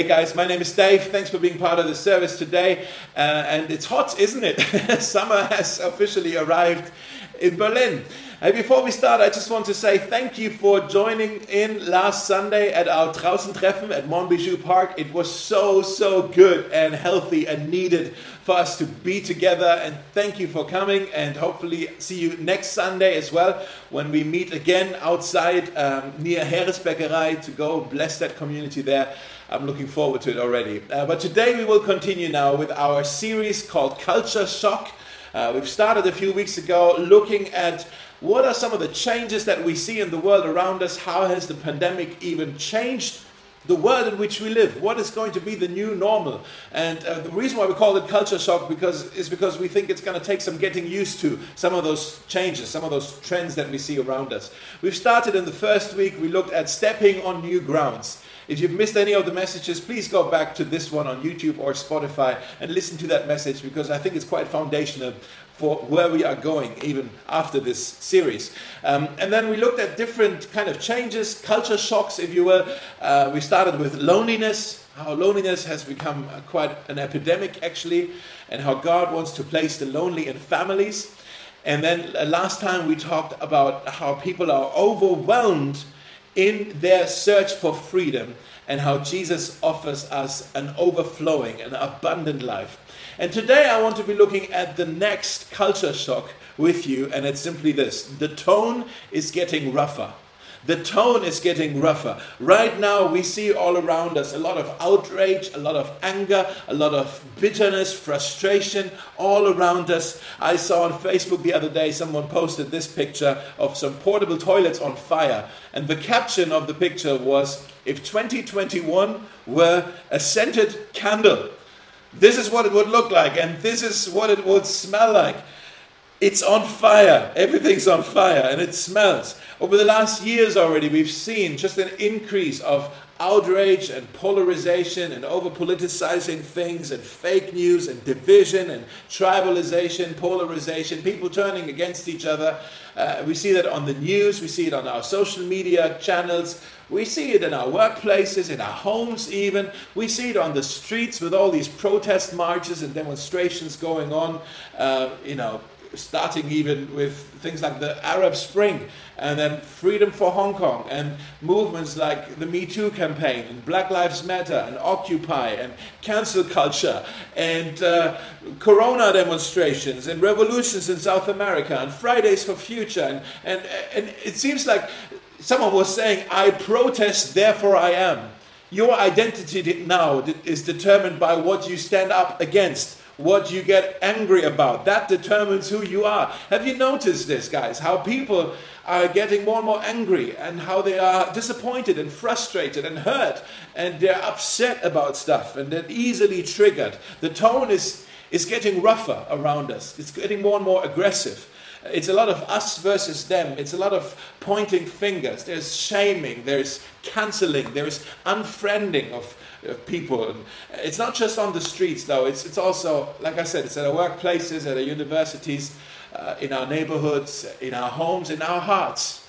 Hey guys, my name is Dave. Thanks for being part of the service today. Uh, and it's hot, isn't it? Summer has officially arrived in Berlin. Before we start, I just want to say thank you for joining in last Sunday at our Treffen at Monbijou Park. It was so, so good and healthy and needed for us to be together. And thank you for coming. And hopefully, see you next Sunday as well when we meet again outside um, near Heeresbäckerei to go bless that community there. I'm looking forward to it already. Uh, but today we will continue now with our series called Culture Shock. Uh, we've started a few weeks ago looking at what are some of the changes that we see in the world around us. How has the pandemic even changed the world in which we live? What is going to be the new normal? And uh, the reason why we call it culture shock because is because we think it's going to take some getting used to some of those changes, some of those trends that we see around us. We've started in the first week. We looked at stepping on new grounds. If you've missed any of the messages, please go back to this one on YouTube or Spotify and listen to that message because I think it's quite foundational for where we are going even after this series. Um, and then we looked at different kind of changes, culture shocks, if you will. Uh, we started with loneliness, how loneliness has become quite an epidemic actually, and how God wants to place the lonely in families. And then uh, last time we talked about how people are overwhelmed in their search for freedom and how Jesus offers us an overflowing, an abundant life. And today I want to be looking at the next culture shock with you, and it's simply this the tone is getting rougher. The tone is getting rougher. Right now, we see all around us a lot of outrage, a lot of anger, a lot of bitterness, frustration all around us. I saw on Facebook the other day someone posted this picture of some portable toilets on fire, and the caption of the picture was If 2021 were a scented candle, this is what it would look like, and this is what it would smell like. It's on fire. Everything's on fire and it smells. Over the last years already, we've seen just an increase of outrage and polarization and over politicizing things and fake news and division and tribalization, polarization, people turning against each other. Uh, we see that on the news, we see it on our social media channels, we see it in our workplaces, in our homes, even. We see it on the streets with all these protest marches and demonstrations going on. Uh, you know, starting even with things like the Arab Spring and then Freedom for Hong Kong and movements like the Me Too campaign and Black Lives Matter and Occupy and cancel culture and uh, Corona demonstrations and revolutions in South America and Fridays for Future. And, and, and it seems like someone was saying, I protest, therefore I am. Your identity now is determined by what you stand up against what you get angry about. That determines who you are. Have you noticed this, guys? How people are getting more and more angry and how they are disappointed and frustrated and hurt and they're upset about stuff and they're easily triggered. The tone is, is getting rougher around us, it's getting more and more aggressive. It's a lot of us versus them. It's a lot of pointing fingers. There's shaming. There's canceling. There's unfriending of of people. It's not just on the streets, though. It's, it's also, like I said, it's at our workplaces, at our universities, uh, in our neighborhoods, in our homes, in our hearts.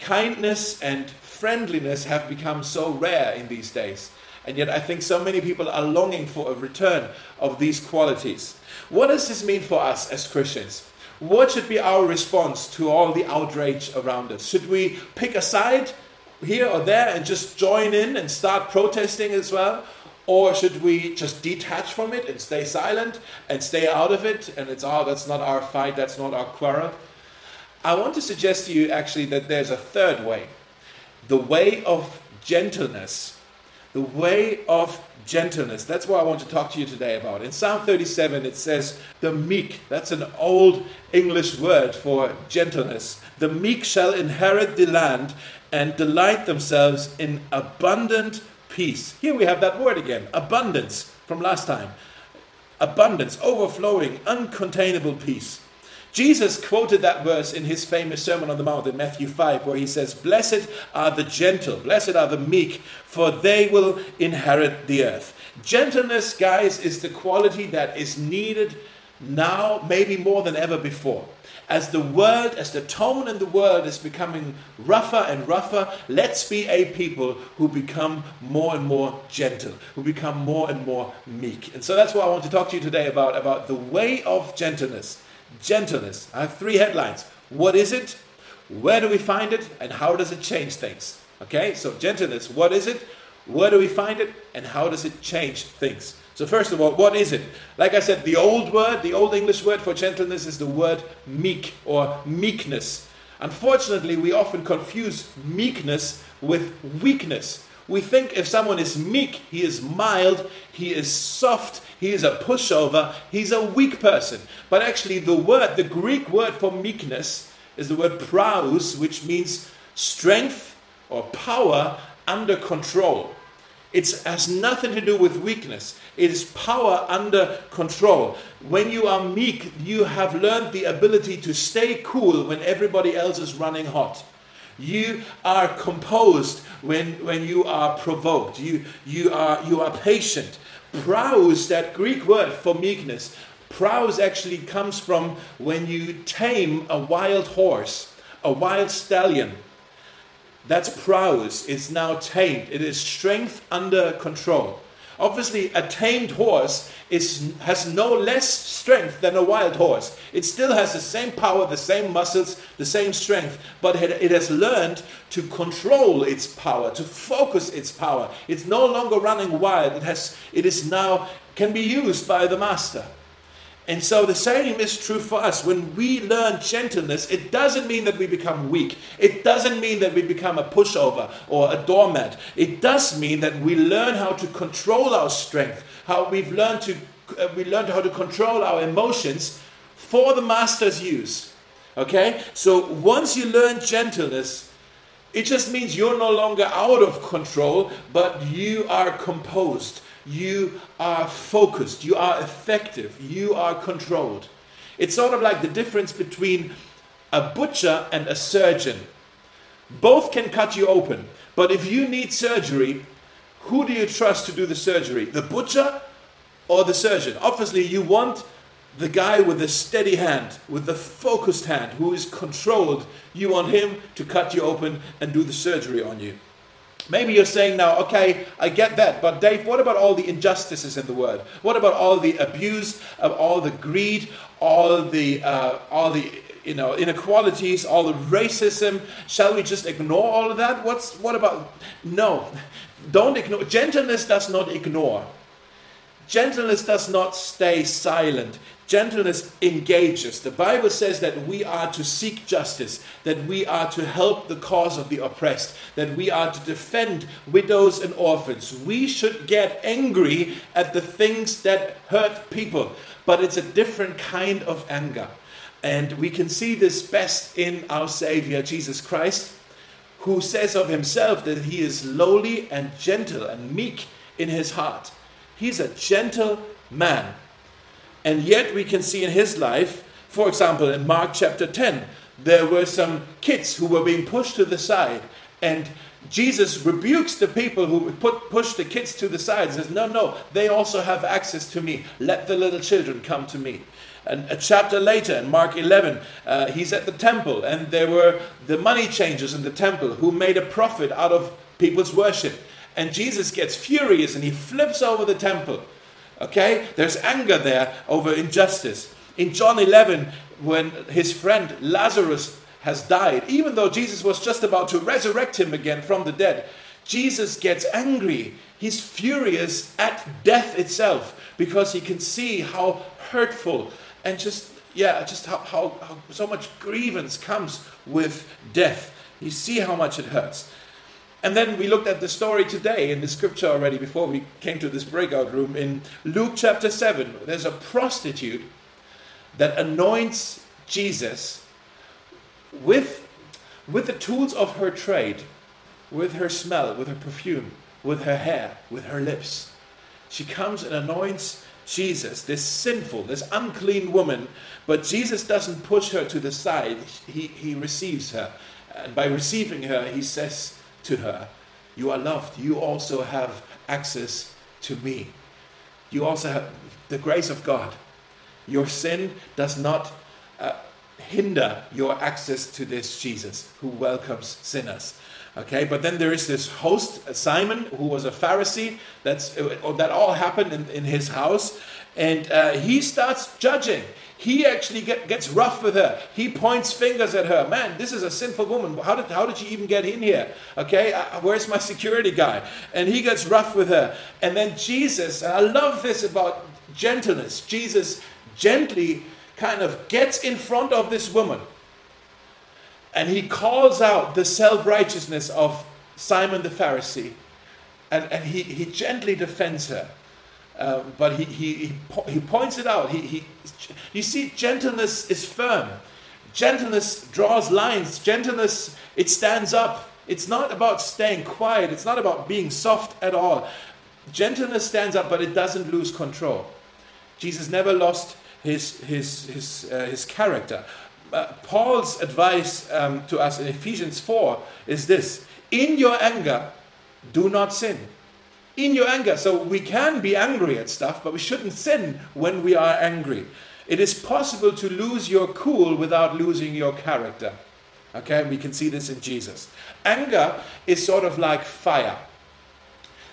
Kindness and friendliness have become so rare in these days. And yet, I think so many people are longing for a return of these qualities. What does this mean for us as Christians? What should be our response to all the outrage around us? Should we pick a side here or there and just join in and start protesting as well? Or should we just detach from it and stay silent and stay out of it? And it's, oh, that's not our fight, that's not our quarrel. I want to suggest to you actually that there's a third way the way of gentleness. The way of gentleness. That's what I want to talk to you today about. In Psalm 37, it says, the meek. That's an old English word for gentleness. The meek shall inherit the land and delight themselves in abundant peace. Here we have that word again abundance from last time. Abundance, overflowing, uncontainable peace. Jesus quoted that verse in his famous Sermon on the Mount in Matthew 5, where he says, Blessed are the gentle, blessed are the meek, for they will inherit the earth. Gentleness, guys, is the quality that is needed now, maybe more than ever before. as the world, as the tone in the world is becoming rougher and rougher, let's be a people who become more and more gentle, who become more and more meek. And so that's what I want to talk to you today about, about the way of gentleness. Gentleness. I have three headlines. What is it? Where do we find it? And how does it change things? Okay, so gentleness, what is it? Where do we find it? And how does it change things? So, first of all, what is it? Like I said, the old word, the old English word for gentleness is the word meek or meekness. Unfortunately, we often confuse meekness with weakness. We think if someone is meek, he is mild, he is soft, he is a pushover, he's a weak person. But actually, the word, the Greek word for meekness, is the word praus, which means strength or power under control. It has nothing to do with weakness. It is power under control. When you are meek, you have learned the ability to stay cool when everybody else is running hot. You are composed when, when you are provoked. You, you, are, you are patient. Praus, that Greek word for meekness, praus actually comes from when you tame a wild horse, a wild stallion. That's praus. It's now tamed. It is strength under control. Obviously, a tamed horse is, has no less strength than a wild horse. It still has the same power, the same muscles, the same strength, but it, it has learned to control its power, to focus its power. It's no longer running wild. It, has, it is now can be used by the master. And so the same is true for us. When we learn gentleness, it doesn't mean that we become weak. It doesn't mean that we become a pushover or a doormat. It does mean that we learn how to control our strength, how we've learned to uh, we learned how to control our emotions for the master's use. Okay? So once you learn gentleness, it just means you're no longer out of control, but you are composed you are focused, you are effective, you are controlled. It's sort of like the difference between a butcher and a surgeon. Both can cut you open, but if you need surgery, who do you trust to do the surgery? The butcher or the surgeon? Obviously, you want the guy with the steady hand, with the focused hand, who is controlled. You want him to cut you open and do the surgery on you. Maybe you're saying now, okay, I get that, but Dave, what about all the injustices in the world? What about all the abuse, of all the greed, all the uh, all the you know inequalities, all the racism? Shall we just ignore all of that? What's what about? No, don't ignore. Gentleness does not ignore. Gentleness does not stay silent. Gentleness engages. The Bible says that we are to seek justice, that we are to help the cause of the oppressed, that we are to defend widows and orphans. We should get angry at the things that hurt people, but it's a different kind of anger. And we can see this best in our Savior, Jesus Christ, who says of himself that he is lowly and gentle and meek in his heart. He's a gentle man. And yet we can see in his life, for example, in Mark chapter 10, there were some kids who were being pushed to the side. And Jesus rebukes the people who put, push the kids to the side and says, No, no, they also have access to me. Let the little children come to me. And a chapter later, in Mark 11, uh, he's at the temple, and there were the money changers in the temple who made a profit out of people's worship. And Jesus gets furious and he flips over the temple Okay? There's anger there over injustice. In John 11, when his friend Lazarus has died, even though Jesus was just about to resurrect him again from the dead, Jesus gets angry. He's furious at death itself because he can see how hurtful and just, yeah, just how, how, how so much grievance comes with death. You see how much it hurts. And then we looked at the story today in the scripture already before we came to this breakout room in Luke chapter 7. There's a prostitute that anoints Jesus with, with the tools of her trade, with her smell, with her perfume, with her hair, with her lips. She comes and anoints Jesus, this sinful, this unclean woman, but Jesus doesn't push her to the side. He, he receives her. And by receiving her, he says, to her. You are loved. You also have access to me. You also have the grace of God. Your sin does not uh, hinder your access to this Jesus who welcomes sinners. Okay, but then there is this host, Simon, who was a Pharisee. That's uh, that all happened in, in his house, and uh, he starts judging. He actually get, gets rough with her. He points fingers at her. Man, this is a sinful woman. How did, how did she even get in here? Okay, uh, where's my security guy? And he gets rough with her. And then Jesus, and I love this about gentleness. Jesus gently kind of gets in front of this woman and he calls out the self righteousness of Simon the Pharisee and, and he, he gently defends her. Um, but he, he, he, he, points it out. He, he, you see, gentleness is firm. Gentleness draws lines. Gentleness, it stands up. It's not about staying quiet. It's not about being soft at all. Gentleness stands up, but it doesn't lose control. Jesus never lost his, his, his, uh, his character. Uh, Paul's advice um, to us in Ephesians 4 is this In your anger, do not sin. In your anger. So we can be angry at stuff, but we shouldn't sin when we are angry. It is possible to lose your cool without losing your character. Okay, we can see this in Jesus. Anger is sort of like fire.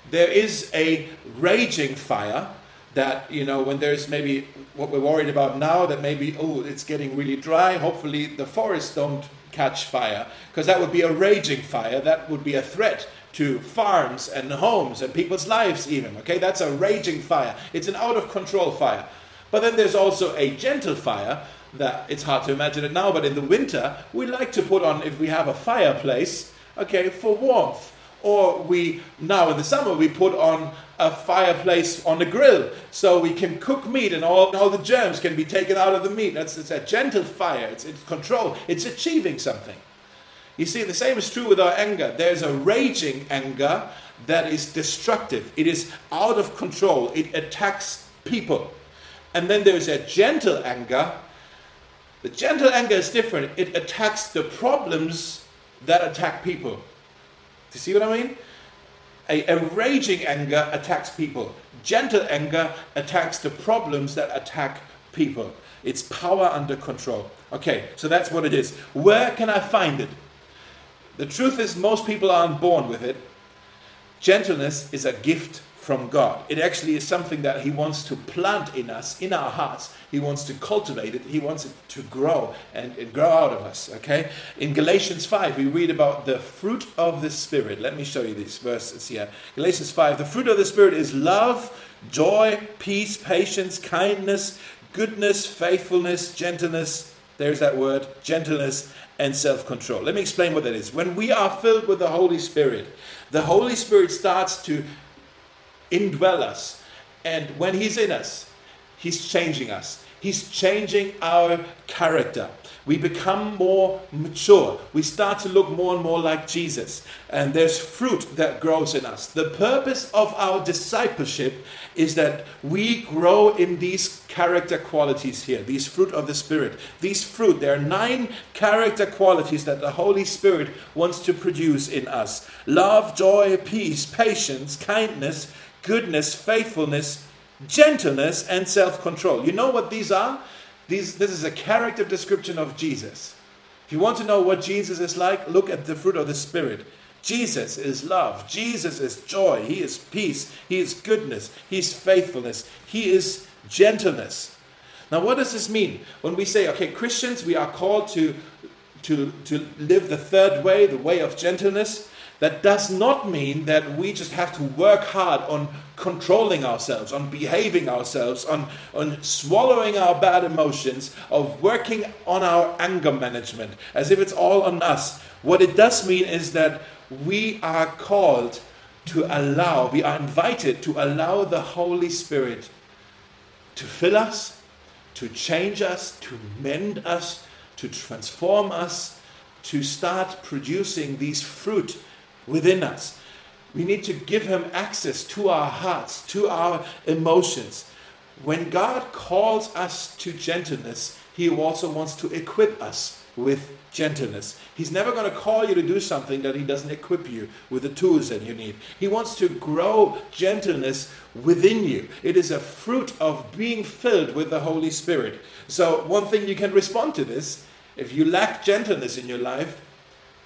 There is a raging fire that you know when there's maybe what we're worried about now that maybe oh it's getting really dry hopefully the forests don't catch fire because that would be a raging fire that would be a threat to farms and homes and people's lives even okay? That's a raging fire. It's an out of control fire. But then there's also a gentle fire that it's hard to imagine it now but in the winter we like to put on if we have a fireplace okay for warmth. Or we now in the summer we put on a fireplace on the grill so we can cook meat and all, all the germs can be taken out of the meat. That's it's a gentle fire, it's, it's control, it's achieving something. You see, the same is true with our anger. There's a raging anger that is destructive, it is out of control, it attacks people. And then there's a gentle anger. The gentle anger is different, it attacks the problems that attack people. Do you see what I mean? A, a raging anger attacks people. Gentle anger attacks the problems that attack people. It's power under control. Okay, so that's what it is. Where can I find it? The truth is, most people aren't born with it. Gentleness is a gift from God. It actually is something that He wants to plant in us, in our hearts. He wants to cultivate it. He wants it to grow and, and grow out of us. Okay? In Galatians 5, we read about the fruit of the Spirit. Let me show you these verses here. Galatians 5 The fruit of the Spirit is love, joy, peace, patience, kindness, goodness, faithfulness, gentleness. There's that word, gentleness, and self control. Let me explain what that is. When we are filled with the Holy Spirit, the Holy Spirit starts to indwell us. And when He's in us, He's changing us. He's changing our character. We become more mature. We start to look more and more like Jesus. And there's fruit that grows in us. The purpose of our discipleship is that we grow in these character qualities here, these fruit of the Spirit. These fruit, there are nine character qualities that the Holy Spirit wants to produce in us love, joy, peace, patience, kindness goodness, faithfulness, gentleness, and self control. You know what these are? These, this is a character description of Jesus. If you want to know what Jesus is like, look at the fruit of the Spirit. Jesus is love. Jesus is joy. He is peace. He is goodness. He is faithfulness. He is gentleness. Now, what does this mean? When we say, okay, Christians, we are called to, to, to live the third way, the way of gentleness, that does not mean that we just have to work hard on controlling ourselves, on behaving ourselves, on, on swallowing our bad emotions, of working on our anger management, as if it's all on us. What it does mean is that we are called to allow, we are invited to allow the Holy Spirit to fill us, to change us, to mend us, to transform us, to start producing these fruit within us. We need to give Him access to our hearts, to our emotions. When God calls us to gentleness, He also wants to equip us with gentleness. He's never going to call you to do something that He doesn't equip you with the tools that you need. He wants to grow gentleness within you. It is a fruit of being filled with the Holy Spirit. So, one thing you can respond to this If you lack gentleness in your life,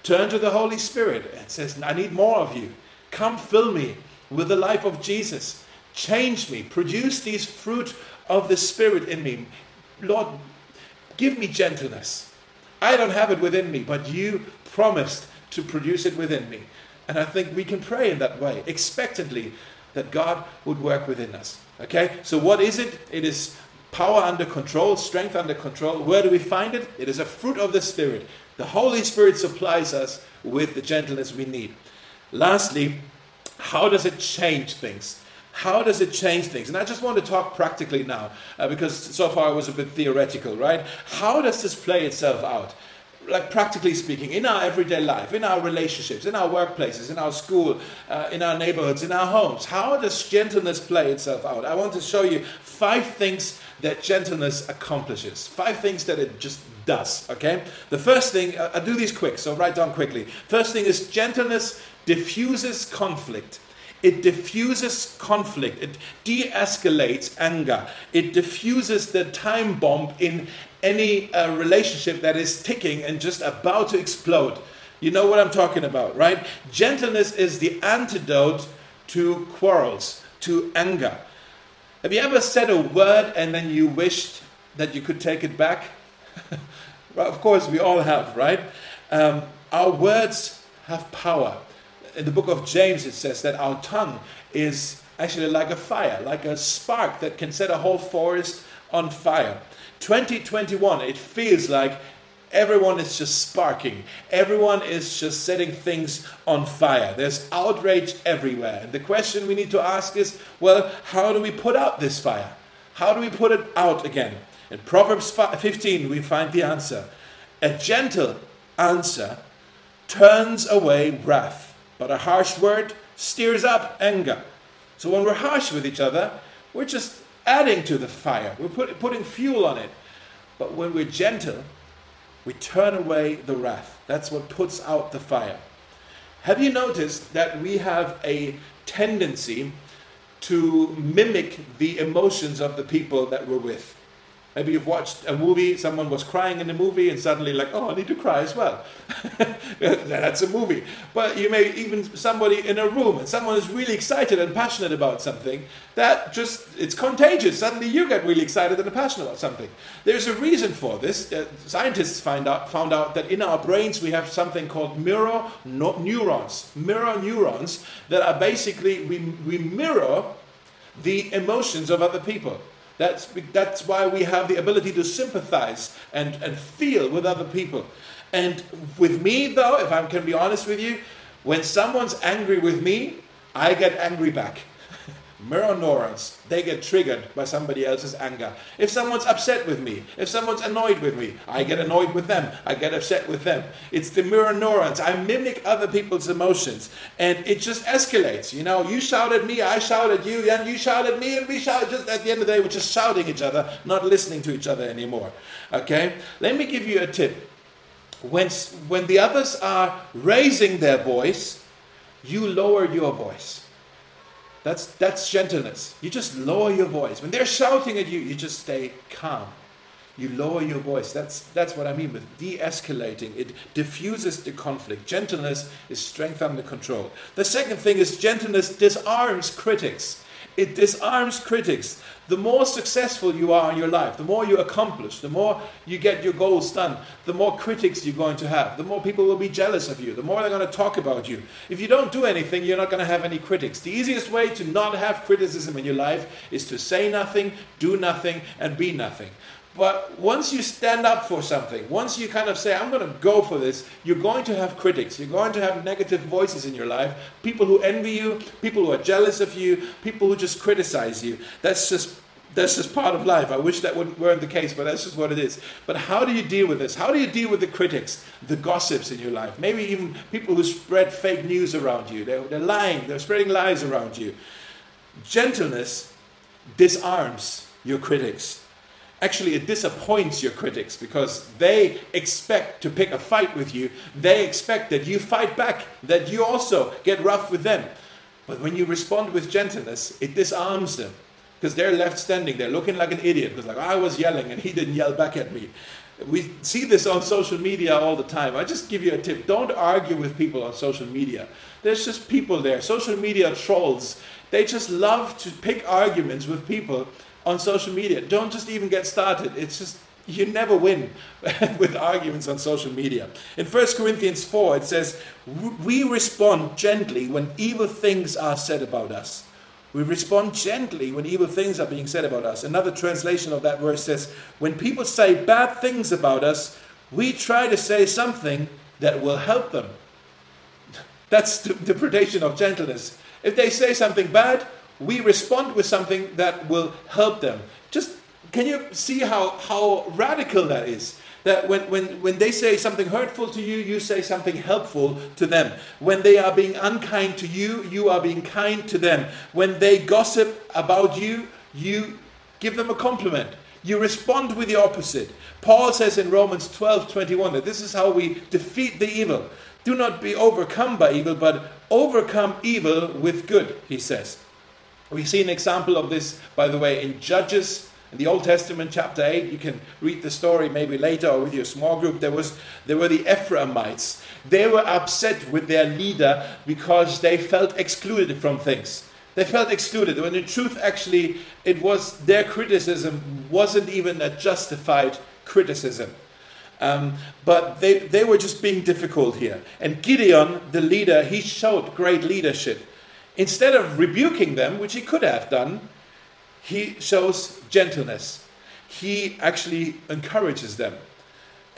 turn to the Holy Spirit and says, I need more of you. Come fill me with the life of Jesus. Change me. Produce these fruit of the Spirit in me. Lord, give me gentleness. I don't have it within me, but you promised to produce it within me. And I think we can pray in that way, expectantly, that God would work within us. Okay? So, what is it? It is power under control, strength under control. Where do we find it? It is a fruit of the Spirit. The Holy Spirit supplies us with the gentleness we need. Lastly, how does it change things? How does it change things? And I just want to talk practically now, uh, because so far it was a bit theoretical, right? How does this play itself out? Like practically speaking, in our everyday life, in our relationships, in our workplaces, in our school, uh, in our neighborhoods, in our homes, how does gentleness play itself out? I want to show you five things that gentleness accomplishes, five things that it just does, okay? The first thing, I'll do these quick, so write down quickly. First thing is gentleness diffuses conflict. It diffuses conflict. It de escalates anger. It diffuses the time bomb in any uh, relationship that is ticking and just about to explode. You know what I'm talking about, right? Gentleness is the antidote to quarrels, to anger. Have you ever said a word and then you wished that you could take it back? well, of course, we all have, right? Um, our words have power in the book of James, it says that our tongue is actually like a fire, like a spark that can set a whole forest on fire. 2021, it feels like everyone is just sparking. Everyone is just setting things on fire. There's outrage everywhere. And the question we need to ask is well, how do we put out this fire? How do we put it out again? In Proverbs 15, we find the answer. A gentle answer turns away wrath but a harsh word steers up anger. So when we're harsh with each other, we're just adding to the fire, we're put, putting fuel on it. But when we're gentle, we turn away the wrath. That's what puts out the fire. Have you noticed that we have a tendency to mimic the emotions of the people that we're with? Maybe you've watched a movie, someone was crying in the movie, and suddenly, like, oh, I need to cry as well. That's a movie. But you may even somebody in a room, and someone is really excited and passionate about something. That just, it's contagious. Suddenly you get really excited and passionate about something. There's a reason for this. Uh, scientists find out, found out that in our brains we have something called mirror no, neurons. Mirror neurons that are basically, we, we mirror the emotions of other people. That's, that's why we have the ability to sympathize and, and feel with other people. And with me, though, if I can be honest with you, when someone's angry with me, I get angry back mirror neurons, they get triggered by somebody else's anger. If someone's upset with me, if someone's annoyed with me, I get annoyed with them, I get upset with them. It's the mirror neurons. I mimic other people's emotions and it just escalates. You know, you shout at me, I shout at you, and you shout at me, and we shout. Just at the end of the day, we're just shouting each other, not listening to each other anymore. Okay? Let me give you a tip. When, when the others are raising their voice, you lower your voice. That's, that's gentleness. You just lower your voice. When they're shouting at you, you just stay calm. You lower your voice. That's, that's what I mean with de escalating. It diffuses the conflict. Gentleness is strength under control. The second thing is gentleness disarms critics. It disarms critics the more successful you are in your life, the more you accomplish, the more you get your goals done, the more critics you're going to have, the more people will be jealous of you, the more they're going to talk about you. If you don't do anything, you're not going to have any critics. The easiest way to not have criticism in your life is to say nothing, do nothing, and be nothing. But once you stand up for something, once you kind of say, I'm going to go for this, you're going to have critics. You're going to have negative voices in your life. People who envy you, people who are jealous of you, people who just criticize you. That's just that's just part of life. I wish that weren't the case, but that's just what it is. But how do you deal with this? How do you deal with the critics, the gossips in your life? Maybe even people who spread fake news around you. They're, they're lying, they're spreading lies around you. Gentleness disarms your critics actually it disappoints your critics because they expect to pick a fight with you. They expect that you fight back, that you also get rough with them. But when you respond with gentleness, it disarms them because they're left standing there looking like an idiot because like I was yelling and he didn't yell back at me. We see this on social media all the time. I just give you a tip don't argue with people on social media. There's just people there, social media trolls. They just love to pick arguments with people on social media. Don't just even get started. It's just, you never win with arguments on social media. In 1 Corinthians 4, it says, We respond gently when evil things are said about us. We respond gently when evil things are being said about us. Another translation of that verse says, When people say bad things about us, we try to say something that will help them. That's the interpretation of gentleness. If they say something bad, we respond with something that will help them. Just can you see how, how radical that is? that when, when, when they say something hurtful to you, you say something helpful to them. When they are being unkind to you, you are being kind to them. When they gossip about you, you give them a compliment. You respond with the opposite. Paul says in Romans 12 21 that this is how we defeat the evil. Do not be overcome by evil, but overcome evil with good, he says. We see an example of this, by the way, in Judges in the Old Testament, chapter 8, you can read the story maybe later or with your small group. There, was, there were the Ephraimites. They were upset with their leader because they felt excluded from things. They felt excluded. When in truth, actually, it was their criticism wasn't even a justified criticism. Um, but they, they were just being difficult here. And Gideon, the leader, he showed great leadership. Instead of rebuking them, which he could have done, he shows gentleness. He actually encourages them.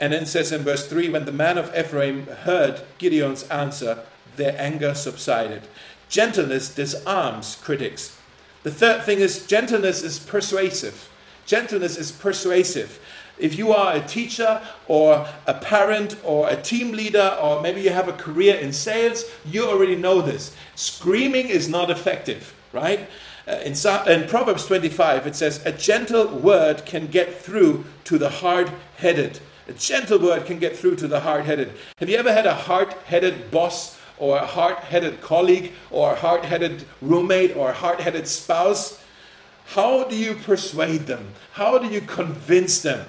And then says in verse 3 when the man of Ephraim heard Gideon's answer, their anger subsided. Gentleness disarms critics. The third thing is gentleness is persuasive. Gentleness is persuasive. If you are a teacher or a parent or a team leader or maybe you have a career in sales, you already know this. Screaming is not effective, right? Uh, in, in Proverbs 25, it says, A gentle word can get through to the hard headed. A gentle word can get through to the hard headed. Have you ever had a hard headed boss or a hard headed colleague or a hard headed roommate or a hard headed spouse? How do you persuade them? How do you convince them?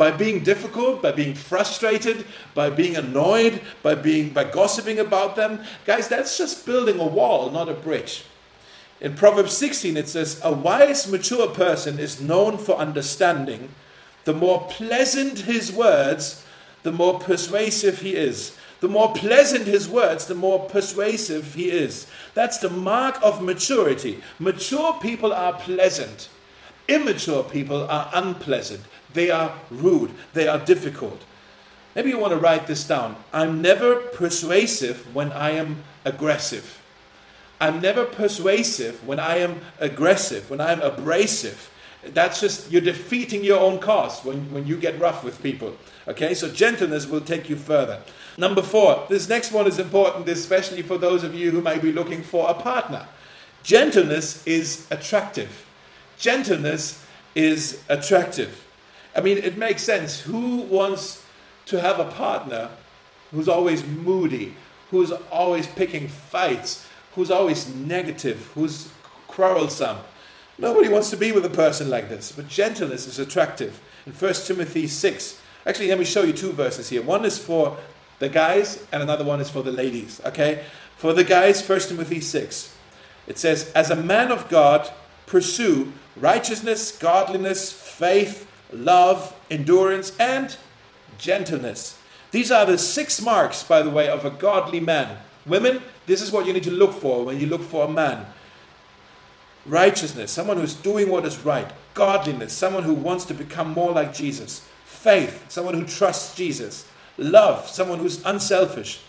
By being difficult, by being frustrated, by being annoyed, by being by gossiping about them. Guys, that's just building a wall, not a bridge. In Proverbs 16, it says, A wise, mature person is known for understanding. The more pleasant his words, the more persuasive he is. The more pleasant his words, the more persuasive he is. That's the mark of maturity. Mature people are pleasant, immature people are unpleasant. They are rude, they are difficult. Maybe you want to write this down. I'm never persuasive when I am aggressive. I'm never persuasive when I am aggressive, when I am abrasive. That's just, you're defeating your own cause when, when you get rough with people. Okay, so gentleness will take you further. Number four, this next one is important, especially for those of you who may be looking for a partner. Gentleness is attractive. Gentleness is attractive. I mean, it makes sense. Who wants to have a partner who's always moody, who's always picking fights, who's always negative, who's quarrelsome. Nobody wants to be with a person like this, but gentleness is attractive. In 1 Timothy 6, actually, let me show you two verses here. One is for the guys, and another one is for the ladies, okay? For the guys, 1 Timothy 6, it says, As a man of God, pursue righteousness, godliness, faith, love, endurance, and gentleness. These are the six marks, by the way, of a godly man. Women, this is what you need to look for when you look for a man righteousness, someone who's doing what is right, godliness, someone who wants to become more like Jesus, faith, someone who trusts Jesus, love, someone who's unselfish,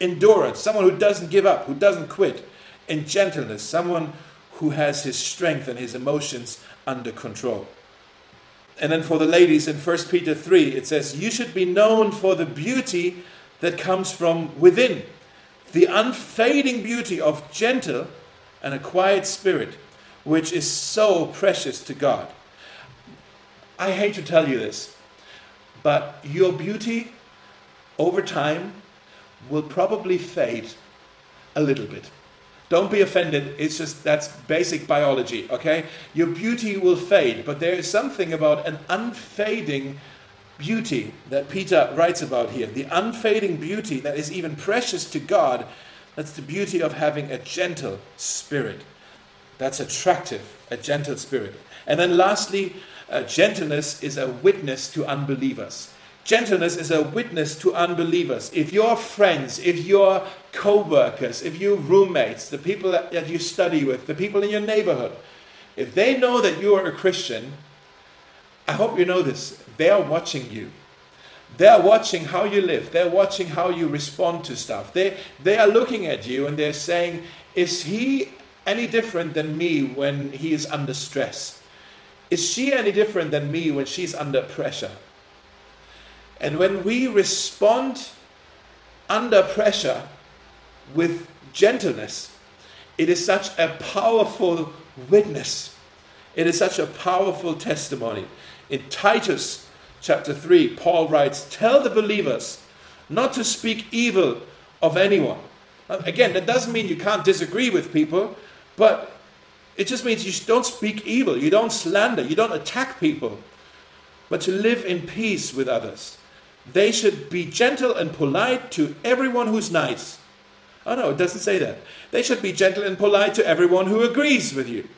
endurance, someone who doesn't give up, who doesn't quit, and gentleness, someone who has his strength and his emotions under control. And then for the ladies in 1 Peter 3, it says, You should be known for the beauty that comes from within the unfading beauty of gentle and a quiet spirit, which is so precious to God. I hate to tell you this, but your beauty over time will probably fade a little bit. Don't be offended, it's just that's basic biology, okay? Your beauty will fade, but there is something about an unfading beauty that Peter writes about here, the unfading beauty that is even precious to God, that's the beauty of having a gentle spirit. That's attractive, a gentle spirit. And then lastly, uh, gentleness is a witness to unbelievers. Gentleness is a witness to unbelievers. If your friends, if your co workers, if your roommates, the people that, you study with, the people in your neighborhood, if they know that you are a Christian, I hope you know this. They are watching you. They are watching how you live. They're watching how you respond to stuff. They, they are looking at you and they're saying, Is he any different than me when he is under stress? Is she any different than me when she's under pressure? And when we respond under pressure with gentleness, it is such a powerful witness. It is such a powerful testimony. In Titus chapter 3, Paul writes, Tell the believers not to speak evil of anyone. Again, that doesn't mean you can't disagree with people, but it just means you don't speak evil, you don't slander, you don't attack people, but to live in peace with others. They should be gentle and polite to everyone who's nice. Oh no, it doesn't say that. They should be gentle and polite to everyone who agrees with you.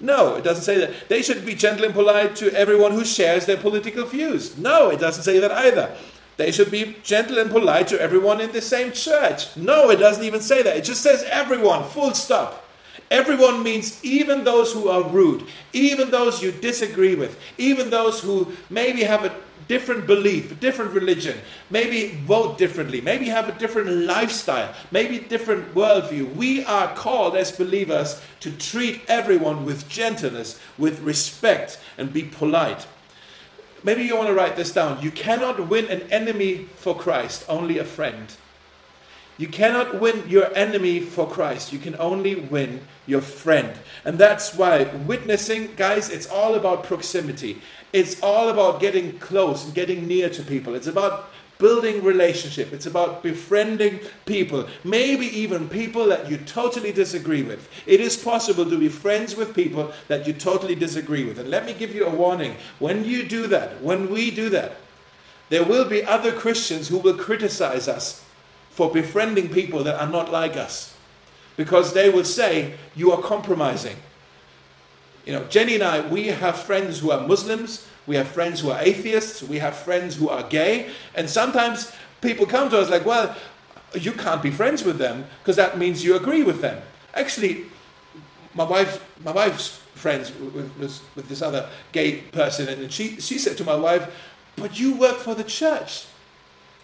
No, it doesn't say that. They should be gentle and polite to everyone who shares their political views. No, it doesn't say that either. They should be gentle and polite to everyone in the same church. No, it doesn't even say that. It just says everyone, full stop. Everyone means even those who are rude, even those you disagree with, even those who maybe have a different belief, a different religion, maybe vote differently, maybe have a different lifestyle, maybe different worldview. We are called as believers to treat everyone with gentleness, with respect, and be polite. Maybe you want to write this down. You cannot win an enemy for Christ, only a friend. You cannot win your enemy for Christ. You can only win your friend. And that's why witnessing, guys, it's all about proximity. It's all about getting close and getting near to people. It's about building relationship. It's about befriending people, maybe even people that you totally disagree with. It is possible to be friends with people that you totally disagree with. And let me give you a warning. When you do that, when we do that, there will be other Christians who will criticize us for befriending people that are not like us. Because they will say, you are compromising. You know, Jenny and I, we have friends who are Muslims, we have friends who are atheists, we have friends who are gay, and sometimes people come to us like, well, you can't be friends with them because that means you agree with them. Actually, my wife, my wife's friends with, with, with this other gay person, and she, she said to my wife, but you work for the church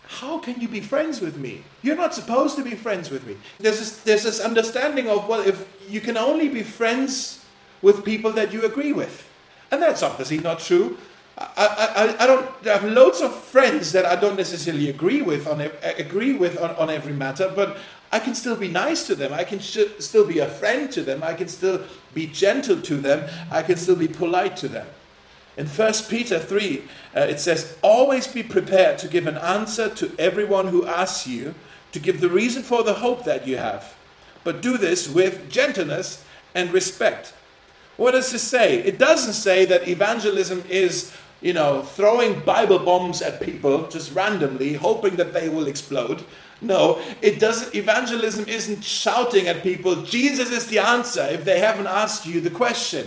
how can you be friends with me? You're not supposed to be friends with me. There's this, there's this understanding of, well, if you can only be friends with people that you agree with. And that's obviously not true. I, I, I don't I have loads of friends that I don't necessarily agree with on agree with on, on every matter, but I can still be nice to them. I can sh- still be a friend to them. I can still be gentle to them. I can still be polite to them. In 1 Peter 3, uh, it says, Always be prepared to give an answer to everyone who asks you, to give the reason for the hope that you have. But do this with gentleness and respect. What does this say? It doesn't say that evangelism is, you know, throwing Bible bombs at people just randomly, hoping that they will explode. No, it doesn't. Evangelism isn't shouting at people, Jesus is the answer if they haven't asked you the question.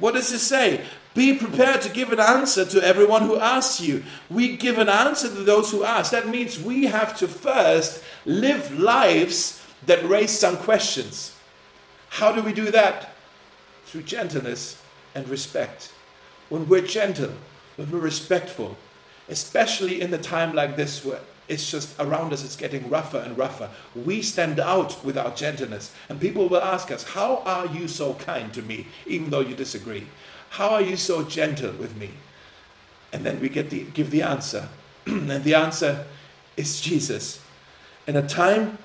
What does it say? Be prepared to give an answer to everyone who asks you. We give an answer to those who ask. That means we have to first live lives that raise some questions. How do we do that? through gentleness and respect. When we're gentle, when we're respectful, especially in a time like this where it's just around us, it's getting rougher and rougher. We stand out with our gentleness, and people will ask us, How are you so kind to me, even though you disagree? How are you so gentle with me? And then we get the, give the answer. and the answer is Jesus. In a time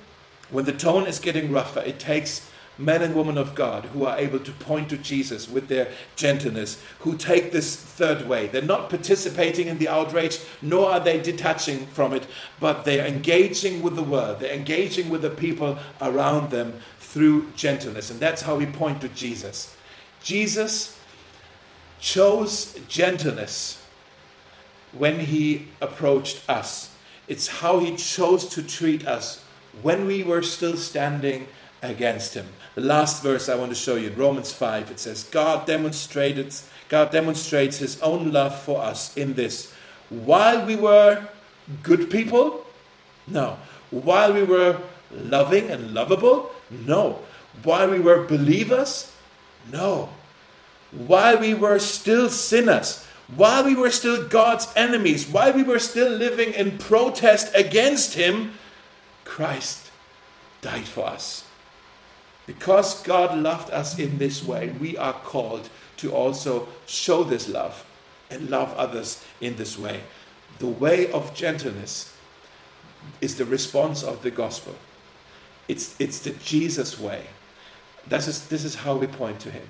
when the tone is getting rougher, it takes men and women of God who are able to point to Jesus with their gentleness, who take this third way. They're not participating in the outrage, nor are they detaching from it, but they're engaging with the world. They're engaging with the people around them through gentleness. And that's how we point to Jesus. Jesus chose gentleness when he approached us. It's how he chose to treat us when we were still standing against him. The last verse I want to show you in Romans 5 it says, God demonstrated God demonstrates his own love for us in this. While we were good people? No. While we were loving and lovable? No. While we were believers? No. While we were still sinners? While we were still God's enemies? While we were still living in protest against Him? Christ died for us. Because God loved us in this way, we are called to also show this love and love others in this way. The way of gentleness is the response of the gospel. It's, it's the Jesus way. This is, this is how we point to Him.